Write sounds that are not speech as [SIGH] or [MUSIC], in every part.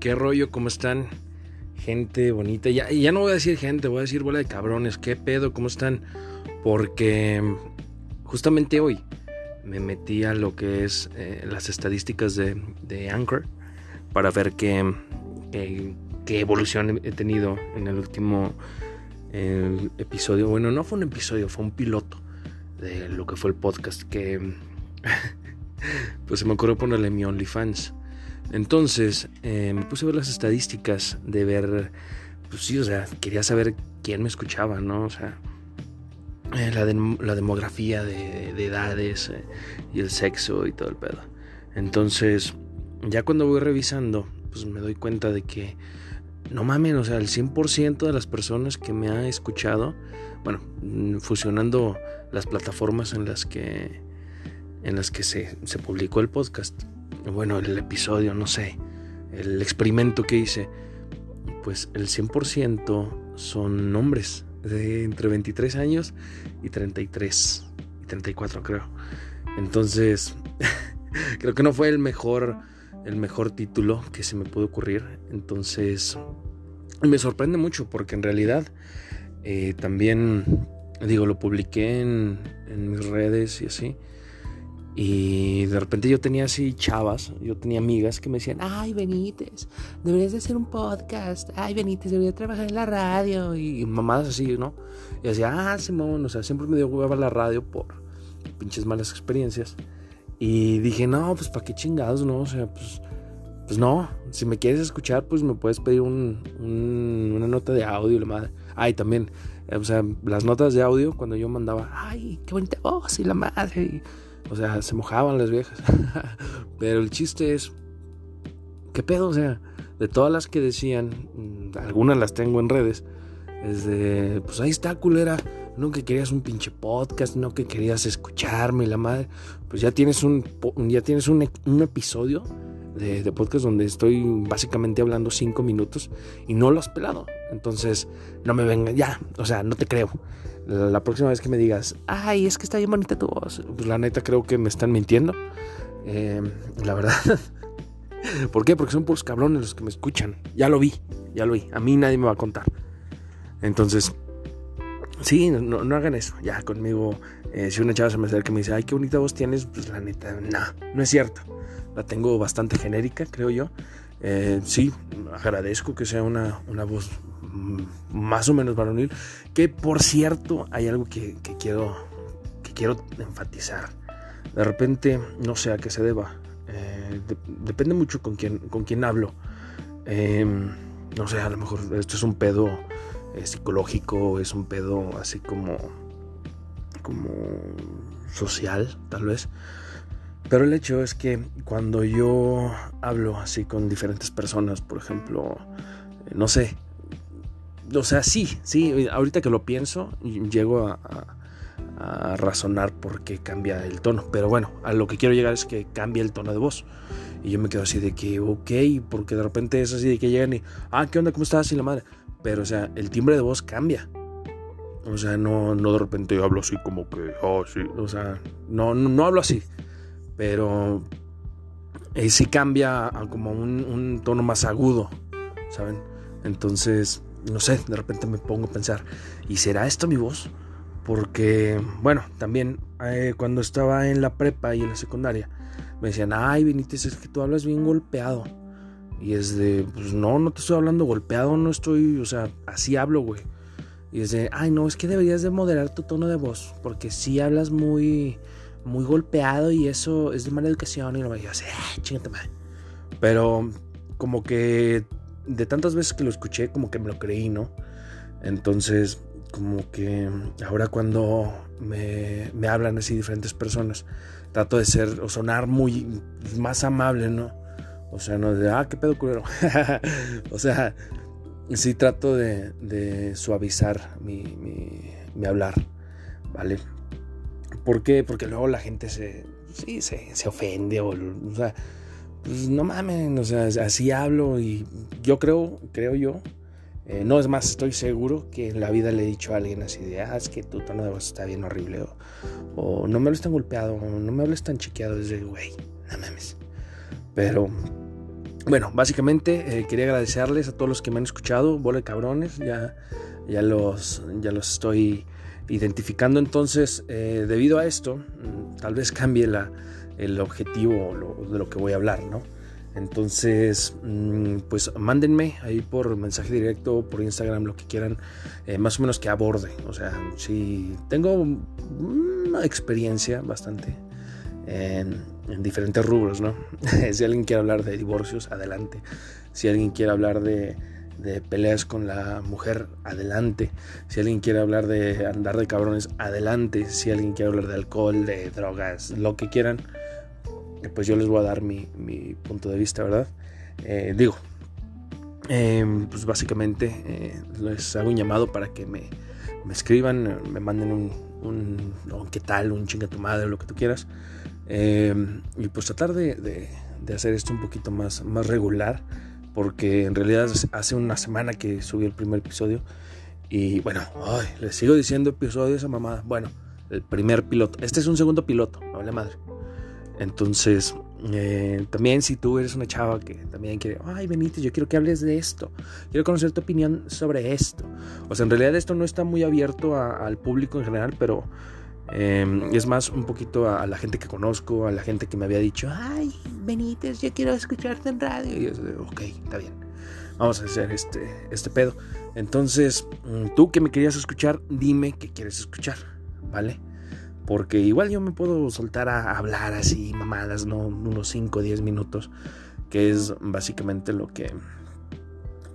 ¿Qué rollo? ¿Cómo están? Gente bonita. Ya, ya no voy a decir gente, voy a decir bola de cabrones. ¿Qué pedo? ¿Cómo están? Porque justamente hoy me metí a lo que es eh, las estadísticas de, Anchor para ver qué, qué, evolución he tenido en el último episodio. Bueno, no fue un episodio, fue un piloto de lo que fue el podcast que [LAUGHS] pues se me ocurrió ponerle mi OnlyFans. Entonces eh, me puse a ver las estadísticas de ver, pues sí, o sea, quería saber quién me escuchaba, ¿no? O sea, eh, la, demografía de, edades eh, y el sexo y todo el pedo. Entonces, ya cuando voy revisando, pues me doy cuenta de que, no mames, o sea, el 100% de las personas que me ha escuchado, bueno, mm, fusionando las plataformas en las que, en las que se, se publicó el podcast, bueno, el episodio, no sé, el experimento que hice, pues el 100% son hombres de entre 23 años y 33 y 34 creo. Entonces, [LAUGHS] creo que no fue el mejor el mejor título que se me pudo ocurrir. Entonces, me sorprende mucho porque en realidad eh, también, digo, lo publiqué en, en mis redes y así. Y de repente yo tenía así chavas, yo tenía amigas que me decían, ay Benítez, deberías de hacer un podcast, ay Benítez, deberías trabajar en la radio y mamadas así, ¿no? Y decía, ah, Simón, o sea, siempre me dio hueva la radio por pinches malas experiencias. Y dije, no, pues para qué chingados, ¿no? O sea, pues, pues no, si me quieres escuchar, pues me puedes pedir un, una nota de audio, la madre. Ay, también, o sea, las notas de audio, cuando yo mandaba, ay, qué bonita voz y la madre. O sea, se mojaban las viejas. [LAUGHS] Pero el chiste es, ¿qué pedo? O sea, de todas las que decían, mm, algunas las tengo en redes, es de, pues ahí está, culera. No que querías un pinche podcast, no que querías escucharme la madre. Pues ya tienes un, ya tienes un, un episodio de, de, podcast donde estoy básicamente hablando cinco minutos y no lo has pelado. Entonces, no me venga, ya, o sea, no te creo la próxima vez que me digas, ay, es que está bien bonita tu voz, pues la neta creo que me están mintiendo. Eh, la verdad. [LAUGHS] ¿Por qué? Porque son puros cabrones los que me escuchan. Ya lo vi, ya lo vi. A mí nadie me va a contar. Entonces, sí, no, no hagan eso. Ya conmigo, eh, si una chava se me acerca y me dice, ay, qué bonita voz tienes, pues la neta, no, no es cierto. La tengo bastante genérica, creo yo. Eh, sí, agradezco que sea una, una voz más o menos varonil. Que por cierto, hay algo que, quiero, que quiero enfatizar. De repente, no sé a qué se deba. Eh, depende mucho con quién, con quién hablo. Em, no sé, a lo mejor esto es un pedo eh, psicológico, es un pedo así como, como social, tal vez. Pero el hecho es que cuando yo hablo así con diferentes personas, por ejemplo, eh, no sé, o sea, sí, sí, ahorita que lo pienso, llego a, razonar por qué cambia el tono. Pero bueno, a lo que quiero llegar es que cambia el tono de voz. Y yo me quedo así de que, ok, porque de repente es así de que llegan y, ah, ¿qué onda? ¿Cómo estás? Y la madre. Pero, o sea, el timbre de voz cambia. O sea, no, no de repente hablo así como que, oh, sí. O sea, no, no, hablo así. Pero eh, sí cambia a como un, un tono más agudo, ¿saben? Entonces, no sé, de repente me pongo a pensar, ¿y será esto mi voz? Porque, bueno, también eh, cuando estaba en la prepa y en la secundaria, me decían, ay, Benítez, es que tú hablas bien golpeado. Y es de, pues no, no te estoy hablando golpeado, no estoy, o sea, así hablo, güey. Y es de, ay, no, es que deberías de moderar tu tono de voz, porque si hablas muy, muy golpeado y eso es de mala educación. Y lo me así, ah, chingate madre. Pero como que de tantas veces que lo escuché, como que me lo creí, ¿no? Entonces, como que ahora cuando me, me hablan así diferentes personas, trato de ser o sonar muy más amable, ¿no? O sea, no de, ah, qué pedo culero. [LAUGHS] o sea, sí trato de, suavizar mi, mi, mi, hablar, ¿vale? ¿Por qué? Porque luego la gente se, sí, se, se ofende o, o sea, pues no mames, o sea, así hablo y yo creo, creo yo, eh, no es más, estoy seguro que en la vida le he dicho a alguien así de, ah, es que tu tono de voz está bien horrible, o, no me hables tan golpeado, o no me hables tan chiqueado, es de, güey, no mames. Pero bueno, básicamente quería agradecerles a todos los que me han escuchado, bola de cabrones, ya, ya, los, ya los estoy identificando. Entonces, debido a esto, mm, tal vez cambie la, el objetivo de lo que voy a hablar, ¿no? Entonces, mm, pues mándenme ahí por mensaje directo, por Instagram, lo que quieran, eh, más o menos que aborde. O sea, si tengo una experiencia bastante en, diferentes rubros, ¿no? [LAUGHS] si alguien quiere hablar de divorcios, adelante. Si alguien quiere hablar de, de peleas con la mujer, adelante. Si alguien quiere hablar de andar de cabrones, adelante. Si alguien quiere hablar de alcohol, de drogas, lo que quieran pues yo les voy a dar mi, punto de vista, ¿verdad? Eh, digo, em, pues básicamente eh, les hago un llamado para que me, escriban, me manden un, un, qué tal, un chinga tu madre, lo que tú quieras. Em, y pues tratar de, hacer esto un poquito más, más regular, porque en realidad hace una semana que subí el primer episodio. Y bueno, les sigo diciendo episodio esa mamada. Bueno, el primer piloto. Este es un segundo piloto, no vale madre. Entonces, eh, también si tú eres una chava que también quiere, ay Benítez, yo quiero que hables de esto, quiero conocer tu opinión sobre esto. O sea, en realidad esto no está muy abierto al público en general, pero em, es más un poquito a, la gente que conozco, a la gente que me había dicho, ay Benítez, yo quiero escucharte en radio. Y yo, ok, está bien, vamos a hacer este, este pedo. Entonces, mm, tú que me querías escuchar, dime qué quieres escuchar, ¿vale? Porque igual yo me puedo soltar a hablar así, mamadas, ¿no? Unos 5 o 10 minutos, que es básicamente lo que,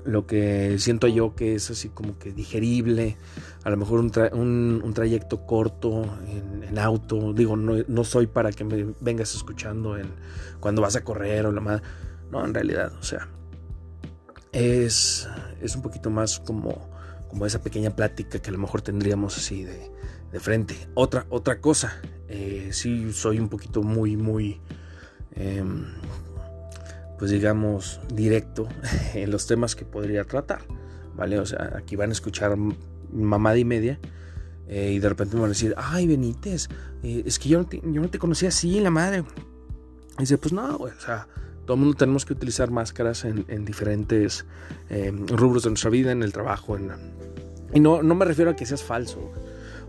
lo que siento yo que es así como que digerible, a lo mejor un, trayecto corto en, auto, digo, no, soy para que me vengas escuchando en, cuando vas a correr o la madre, no, en realidad, o sea, es, es un poquito más como, como esa pequeña plática que a lo mejor tendríamos así de, frente. Otra, otra cosa, eh, sí soy un poquito muy, muy, em, pues digamos, directo [LAUGHS] en los temas que podría tratar, ¿vale? O sea, aquí van a escuchar mamada y media. Eh, y de repente me van a decir, ay Benítez, eh, es que yo no, te, yo no te conocía así, la madre. Y dice, pues no, o sea, todo el mundo tenemos que utilizar máscaras en, en diferentes em, rubros de nuestra vida, en el trabajo. En, y no, no me refiero a que seas falso.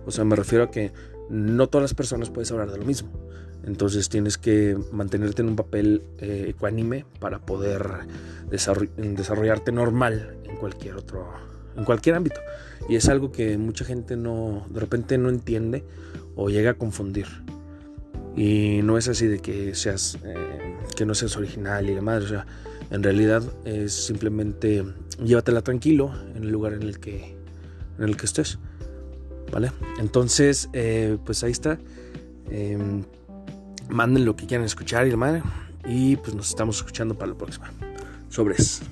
O sea, me refiero a que no todas las personas puedes hablar de lo mismo. Entonces tienes que mantenerte en un papel eh, ecuánime para poder desarrollarte normal en cualquier otro, en cualquier ámbito. Y es algo que mucha gente no, de repente no entiende o llega a confundir. Y no es así de que seas, eh, que no seas original y demás. O sea, en realidad es simplemente llévatela tranquilo en el lugar en el que, en el que estés. ¿vale? Entonces, eh, pues ahí está. Em, manden lo que quieran escuchar y la. Y pues nos estamos escuchando para la próxima. Sobres.